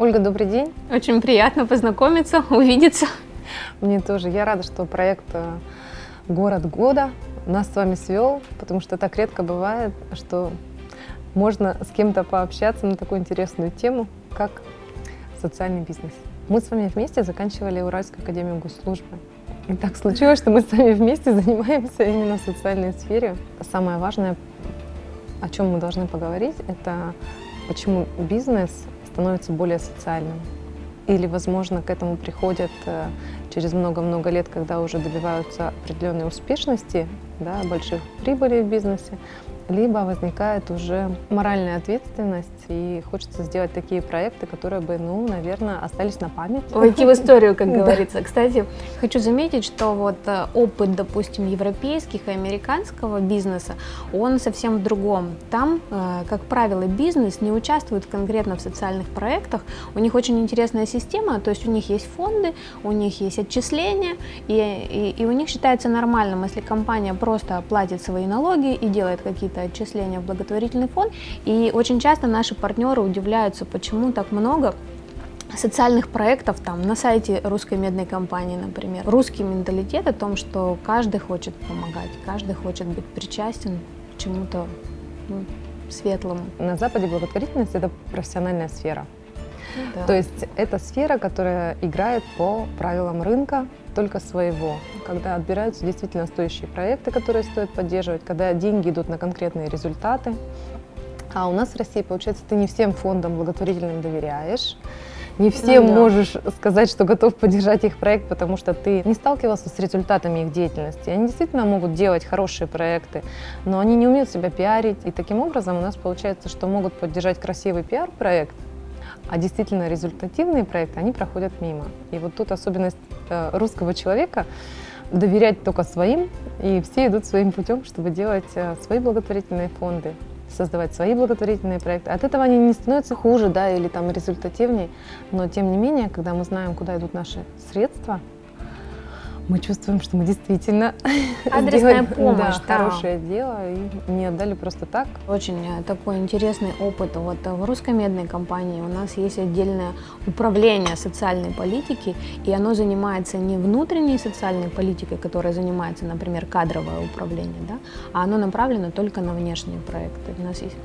Ольга, добрый день. Очень приятно познакомиться, увидеться. Мне тоже. Я рада, что проект э, «Город года» нас с вами свел, потому что так редко бывает, что можно с кем-то пообщаться на такую интересную тему, как социальный бизнес. Мы с вами вместе заканчивали Уральскую академию госслужбы. И так случилось, что мы с вами вместе занимаемся именно в социальной сфере. Самое важное, о чем мы должны поговорить, это почему бизнес становится более социальным. Или, возможно, к этому приходят э, через много-много лет, когда уже добиваются определенной успешности, да, больших прибылей в бизнесе, либо возникает уже моральная ответственность, и хочется сделать такие проекты, которые бы, ну, наверное, остались на память. Войти в историю, как говорится. Кстати, хочу заметить, что вот э, опыт, допустим, европейских и американского бизнеса, он совсем в другом. Там, э, как правило, бизнес не участвует конкретно в социальных проектах. У них очень интересная система, то есть у них есть фонды, у них есть отчисления, и, и, и у них считается нормальным, если компания просто платит свои налоги и делает какие-то это отчисления в благотворительный фонд. И очень часто наши партнеры удивляются, почему так много социальных проектов там на сайте русской медной компании, например. Русский менталитет о том, что каждый хочет помогать, каждый хочет быть причастен к чему-то ну, светлому. На Западе благотворительность это профессиональная сфера. Да. То есть это сфера, которая играет по правилам рынка, только своего, когда отбираются действительно стоящие проекты, которые стоит поддерживать, когда деньги идут на конкретные результаты. А у нас в России, получается, ты не всем фондам благотворительным доверяешь, не всем ну, да. можешь сказать, что готов поддержать их проект, потому что ты не сталкивался с результатами их деятельности. Они действительно могут делать хорошие проекты, но они не умеют себя пиарить. И таким образом у нас получается, что могут поддержать красивый пиар-проект, а действительно результативные проекты, они проходят мимо. И вот тут особенность э, русского человека доверять только своим, и все идут своим путем, чтобы делать э, свои благотворительные фонды, создавать свои благотворительные проекты. От этого они не становятся хуже, да, или там результативнее, но тем не менее, когда мы знаем, куда идут наши средства, мы чувствуем, что мы действительно адресная помощь, да, да. хорошее дело и не отдали просто так. Очень э, такой интересный опыт. Вот э, в русской медной компании у нас есть отдельное управление социальной политики, и оно занимается не внутренней социальной политикой, которая занимается, например, кадровое управление, да, а оно направлено только на внешние проекты. У нас есть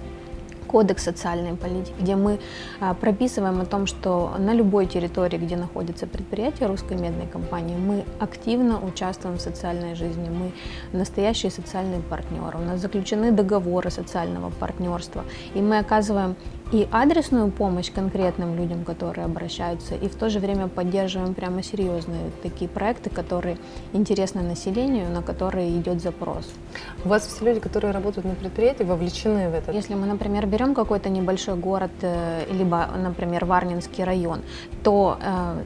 кодекс социальной политики, где мы а, прописываем о том, что на любой территории, где находится предприятие русской медной компании, мы активно участвуем в социальной жизни, мы настоящие социальные партнеры, у нас заключены договоры социального партнерства, и мы оказываем и адресную помощь конкретным людям, которые обращаются, и в то же время поддерживаем прямо серьезные такие проекты, которые интересны населению, на которые идет запрос. У вас все люди, которые работают на предприятии, вовлечены в это? Если мы, например, берем какой-то небольшой город, э, либо, например, Варнинский район, то э,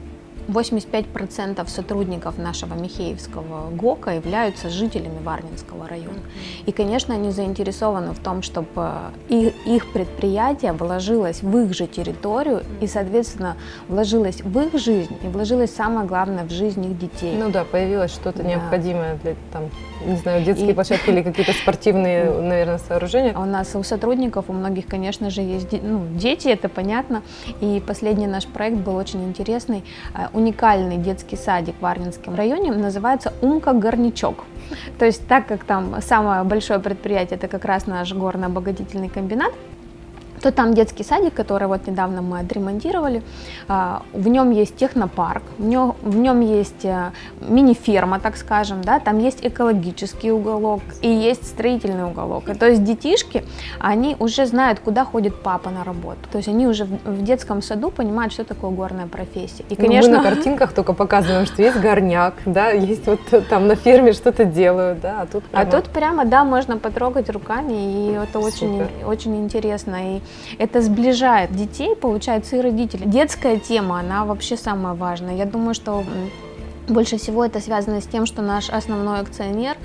85% сотрудников нашего Михеевского ГОКа являются жителями Варнинского района. И, конечно, они заинтересованы в том, чтобы их, их предприятие вложилось в их же территорию и, соответственно, вложилось в их жизнь и вложилось самое главное в жизнь их детей. Ну да, появилось что-то да. необходимое для, там, не знаю, детские и... площадки или какие-то спортивные, наверное, сооружения. У нас у сотрудников, у многих, конечно же, есть ну, дети, это понятно. И последний наш проект был очень интересный э, уникальный детский садик в Арнинском районе, называется «Умка Горнячок». То есть так как там самое большое предприятие, это как раз наш горно-обогатительный комбинат, то там детский садик, который вот недавно мы отремонтировали. А, в нем есть технопарк, в нем, в нем есть э, мини-ферма, так скажем, да, там есть экологический уголок и есть строительный уголок. И, то есть детишки, они уже знают, куда ходит папа на работу. То есть они уже в, детском саду понимают, что такое горная профессия. И, конечно... Ну, мы на картинках только показываем, что есть горняк, да, есть вот там на ферме что-то делают, да, а тут прямо... А тут прямо, да, можно потрогать руками, и это очень, очень интересно. И это сближает детей, получается, и родителей. Детская тема, она вообще самая важная. Я думаю, что больше всего это связано с тем, что наш основной акционер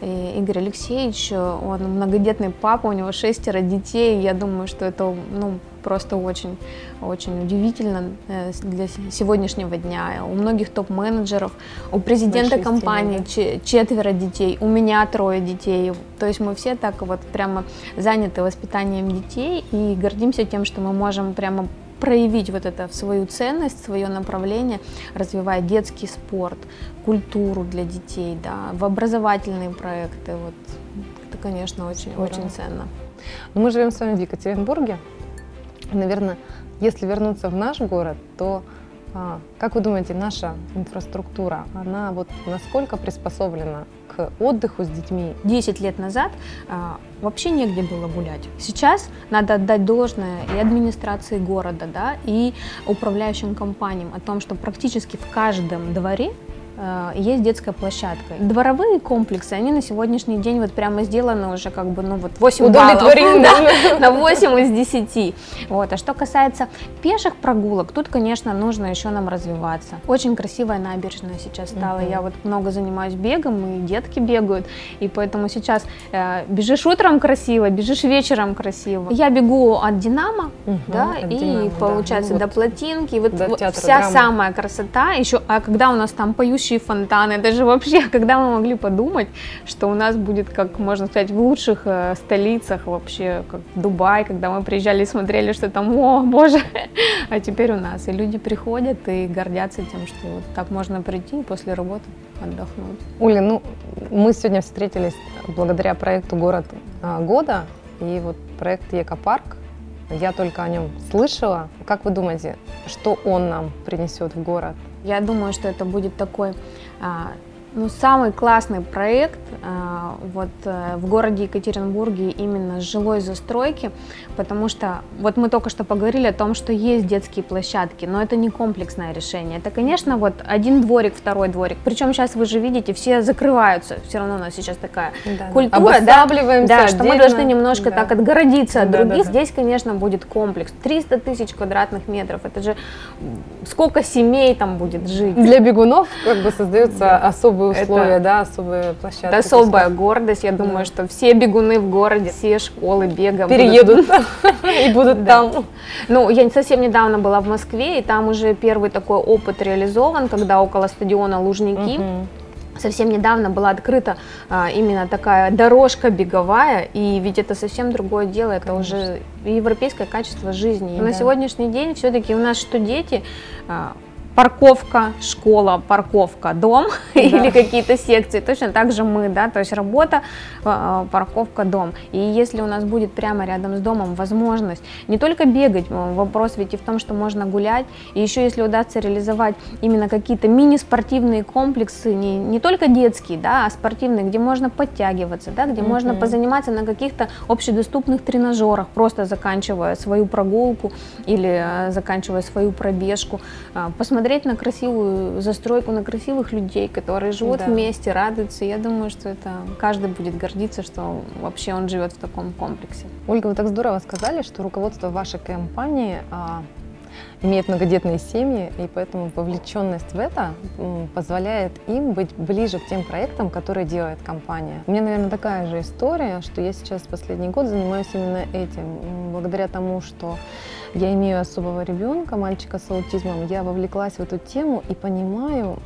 э, Игорь Алексеевич, он многодетный папа, у него шестеро детей. Я думаю, что это ну, просто очень, очень удивительно э, для сегодняшнего дня. У многих топ-менеджеров, у президента Большие компании стены, четверо детей, у меня трое детей. То есть мы все так вот прямо заняты воспитанием детей и гордимся тем, что мы можем прямо проявить вот это в свою ценность, свое направление, развивая детский спорт, культуру для детей, да, в образовательные проекты. Вот это, конечно, очень, очень ценно. Но мы живем с вами в Екатеринбурге. Наверное, если вернуться в наш город, то а, как вы думаете, наша инфраструктура, она вот насколько приспособлена к отдыху с детьми? Десять лет назад а, вообще негде было гулять. Сейчас надо отдать должное и администрации города, да, и управляющим компаниям о том, что практически в каждом дворе есть детская площадка. Дворовые комплексы, они на сегодняшний день вот прямо сделаны уже как бы, ну вот 8 баллов да, на 8 из 10. Вот. А что касается пеших прогулок, тут, конечно, нужно еще нам развиваться. Очень красивая набережная сейчас стала. Угу. Я вот много занимаюсь бегом, и детки бегают, и поэтому сейчас э, бежишь утром красиво, бежишь вечером красиво. Я бегу от Динамо, угу, да, от и Динамо, получается да. Ну, до плотинки, вот, вот вся драма. самая красота. Еще, а когда у нас там поющие текущие фонтаны. Это же вообще, когда мы могли подумать, что у нас будет, как можно сказать, в лучших э, столицах вообще, как Дубай, когда мы приезжали и смотрели, что там, о, боже, а теперь у нас. И люди приходят и гордятся тем, что вот так можно прийти и после работы отдохнуть. Оля, ну, мы сегодня встретились благодаря проекту «Город а, года», и вот проект «Екопарк», я только о нем слышала. Как вы думаете, что он нам принесет в город? Я думаю, что это будет такой а, ну, самый классный проект э, вот э, в городе Екатеринбурге именно с жилой застройки, потому что вот мы только что поговорили о том, что есть детские площадки, но это не комплексное решение. Это, конечно, вот один дворик, второй дворик. Причем сейчас вы же видите, все закрываются. Все равно у нас сейчас такая да, культура, да, да что мы должны немножко да. так отгородиться от да, других. Да, да. Здесь, конечно, будет комплекс. 300 тысяч квадратных метров. Это же сколько семей там будет жить. Для бегунов как бы создается особый особые условия, это, да, особые площадки. Это особая гордость. Я думаю, что все бегуны в городе, все школы бега переедут и будут там. Ну, я совсем недавно была в Москве, и там уже первый такой опыт реализован, когда около стадиона Лужники совсем недавно была открыта а, именно такая дорожка беговая, и ведь это совсем другое дело, это Конечно. уже европейское качество жизни. И да. на сегодняшний день все-таки у нас что дети а, парковка, школа, парковка, дом да. или какие-то секции. Точно так же мы, да, то есть работа, а, парковка, дом. И если у нас будет прямо рядом с домом возможность не только бегать, вопрос ведь и в том, что можно гулять, и еще если удастся реализовать именно какие-то мини-спортивные комплексы, не, не только детские, да, а спортивные, где можно подтягиваться, да, где mm-hmm. можно позаниматься на каких-то общедоступных тренажерах, просто заканчивая свою прогулку или а, заканчивая свою пробежку, посмотреть смотреть на красивую застройку, на красивых людей, которые живут да. вместе, радуются. Я думаю, что это каждый будет гордиться, что вообще он живет в таком комплексе. Ольга, вы так здорово сказали, что руководство вашей компании имеет многодетные семьи, и поэтому вовлеченность в это позволяет им быть ближе к тем проектам, которые делает компания. У меня, наверное, такая же история, что я сейчас последний год занимаюсь именно этим. Благодаря тому, что я имею особого ребенка, мальчика с аутизмом, я вовлеклась в эту тему и понимаю,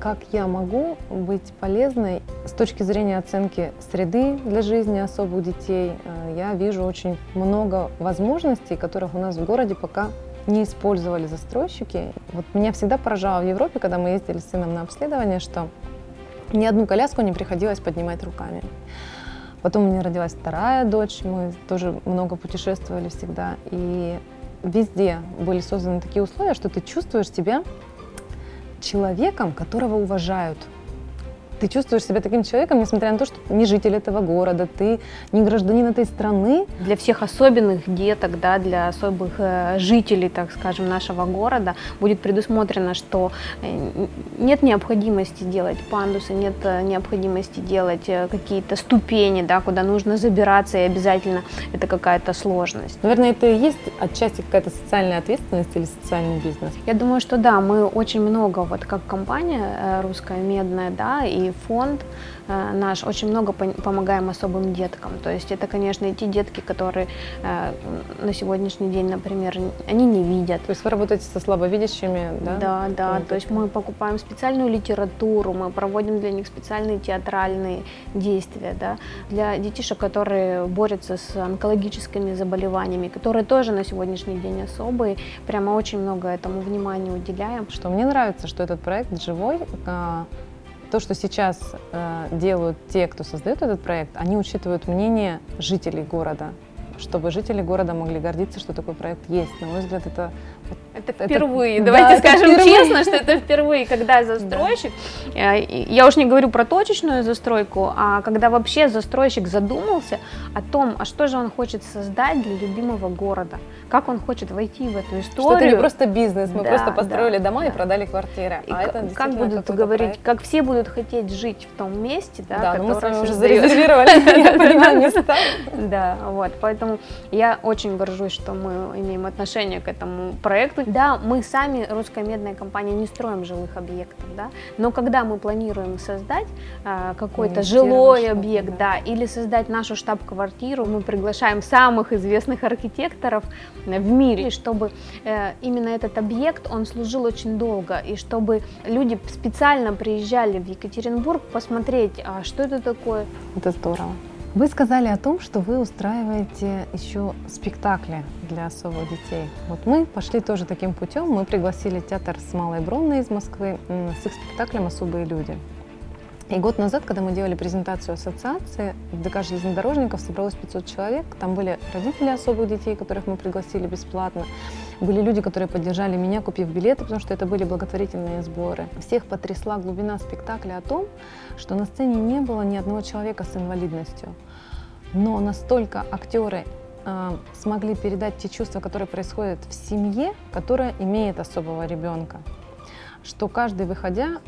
как я могу быть полезной с точки зрения оценки среды для жизни особых детей. Э, я вижу очень много возможностей, которых у нас в городе пока не использовали застройщики. Вот меня всегда поражало в Европе, когда мы ездили с сыном на обследование, что ни одну коляску не приходилось поднимать руками. Потом у меня родилась вторая дочь, мы тоже много путешествовали всегда. И везде были созданы такие условия, что ты чувствуешь себя человеком, которого уважают – ты чувствуешь себя таким человеком, несмотря на то, что не житель этого города, ты не гражданин этой страны. Для всех особенных деток, да, для особых э, жителей, так скажем, нашего города будет предусмотрено, что э, нет необходимости делать пандусы, нет э, необходимости делать какие-то ступени, да, куда нужно забираться, и обязательно это какая-то сложность. Наверное, это и есть отчасти какая-то социальная ответственность или социальный бизнес? Я думаю, что да, мы очень много, вот как компания русская медная, да, и фонд э, наш очень много помогаем особым деткам. То есть это, конечно, и те детки, которые э, на сегодняшний день, например, они не видят. То есть вы работаете со слабовидящими, да? Да, да. То есть мы покупаем специальную литературу, мы проводим для них специальные театральные действия, да, для детишек, которые борются с онкологическими заболеваниями, которые тоже на сегодняшний день особые. Прямо очень много этому внимания уделяем. Что мне нравится, что этот проект живой, а, то, что сейчас э, делают те, кто создает этот проект, они учитывают мнение жителей города, чтобы жители города могли гордиться, что такой проект есть. На мой взгляд, это это впервые. Это, Давайте да, скажем впервые. честно, что это впервые, когда застройщик, да. Э, я уж не говорю про точечную застройку, а когда вообще застройщик задумался о том, а что же он хочет создать для любимого города, как он хочет войти в эту историю. Что это не просто бизнес, мы да, просто построили да, дома да. и продали квартиры. И а это как будут говорить, проект. как все будут хотеть жить в том месте, да, да мы с вами уже зарезервировали, места. Да, вот, поэтому я очень горжусь, что мы имеем отношение к этому проекту. Да, мы сами, русская медная компания, не строим жилых объектов, да, но когда мы планируем создать а, какой-то жилой объект, да. да, или создать нашу штаб-квартиру, мы приглашаем самых известных архитекторов в мире, чтобы э, именно этот объект, он служил очень долго, и чтобы люди специально приезжали в Екатеринбург посмотреть, а что это такое. Это здорово. Вы сказали о том, что вы устраиваете еще спектакли для особых детей. Вот мы пошли тоже таким путем. Мы пригласили театр с Малой Бронной из Москвы с их спектаклем «Особые люди». И год назад, когда мы делали презентацию ассоциации, в ДК железнодорожников собралось 500 человек. Там были родители особых детей, которых мы пригласили бесплатно. Были люди, которые поддержали меня, купив билеты, потому что это были благотворительные сборы. Всех потрясла глубина спектакля о том, что на сцене не было ни одного человека с инвалидностью. Но настолько актеры э, смогли передать те чувства, которые происходят в семье, которая имеет особого ребенка, что каждый, выходя,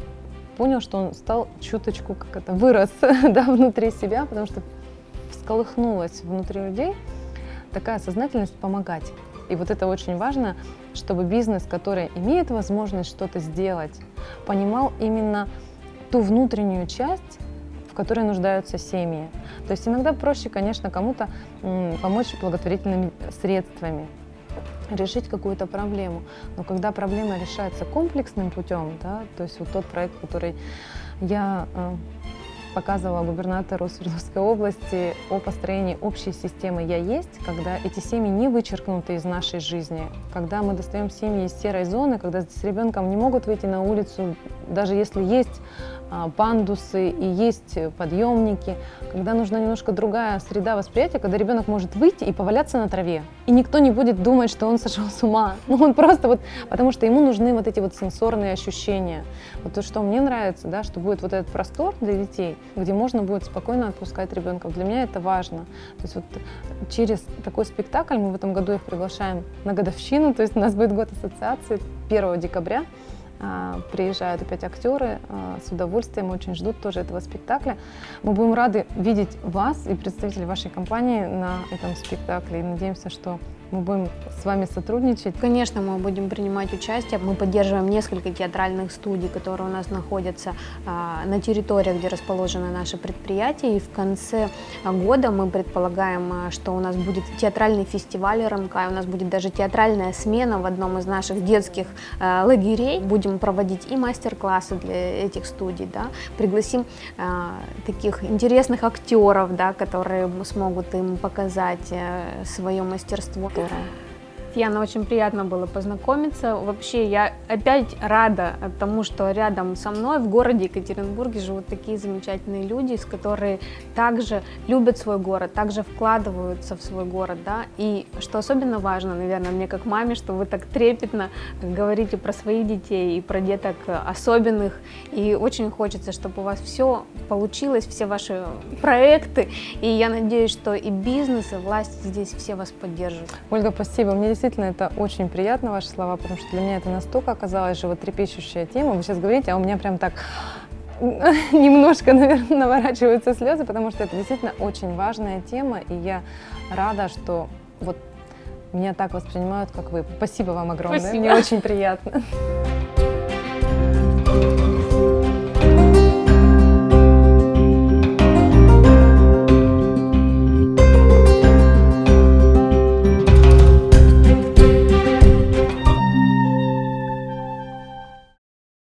понял, что он стал чуточку, как это, вырос да, внутри себя, потому что всколыхнулась внутри людей такая сознательность помогать. И вот это очень важно, чтобы бизнес, который имеет возможность что-то сделать, понимал именно ту внутреннюю часть, в которой нуждаются семьи. То есть иногда проще, конечно, кому-то помочь благотворительными средствами, решить какую-то проблему. Но когда проблема решается комплексным путем, да, то есть вот тот проект, который я э, показывала губернатору Свердловской области о построении общей системы «Я есть», когда эти семьи не вычеркнуты из нашей жизни, когда мы достаем семьи из серой зоны, когда с ребенком не могут выйти на улицу, даже если есть пандусы и есть подъемники, когда нужна немножко другая среда восприятия, когда ребенок может выйти и поваляться на траве, и никто не будет думать, что он сошел с ума. Ну, он просто вот, потому что ему нужны вот эти вот сенсорные ощущения. Вот то, что мне нравится, да, что будет вот этот простор для детей, где можно будет спокойно отпускать ребенка. Для меня это важно. То есть вот через такой спектакль мы в этом году их приглашаем на годовщину, то есть у нас будет год ассоциации 1 декабря. А, приезжают опять актеры а, с удовольствием, очень ждут тоже этого спектакля. Мы будем рады видеть вас и представителей вашей компании на этом спектакле и надеемся, что мы будем с вами сотрудничать. Конечно, мы будем принимать участие. Мы поддерживаем несколько театральных студий, которые у нас находятся а, на территории, где расположены наши предприятия. И в конце года мы предполагаем, а, что у нас будет театральный фестиваль РМК, у нас будет даже театральная смена в одном из наших детских а, лагерей. Будем проводить и мастер-классы для этих студий, да. пригласим а, таких интересных актеров, да, которые смогут им показать а, свое мастерство. Здорово. Яна, очень приятно было познакомиться. Вообще, я опять рада тому, что рядом со мной в городе Екатеринбурге живут такие замечательные люди, с которые также любят свой город, также вкладываются в свой город, да. И что особенно важно, наверное, мне как маме, что вы так трепетно говорите про своих детей и про деток особенных. И очень хочется, чтобы у вас все получилось, все ваши проекты. И я надеюсь, что и бизнес, и власть здесь все вас поддержат. Ольга, спасибо. Мне действительно это очень приятно, ваши слова, потому что для меня это настолько оказалась животрепещущая тема. Вы сейчас говорите, а у меня прям так немножко, наверное, наворачиваются слезы, потому что это действительно очень важная тема, и я рада, что вот меня так воспринимают, как вы. Спасибо вам огромное, Спасибо. мне очень приятно.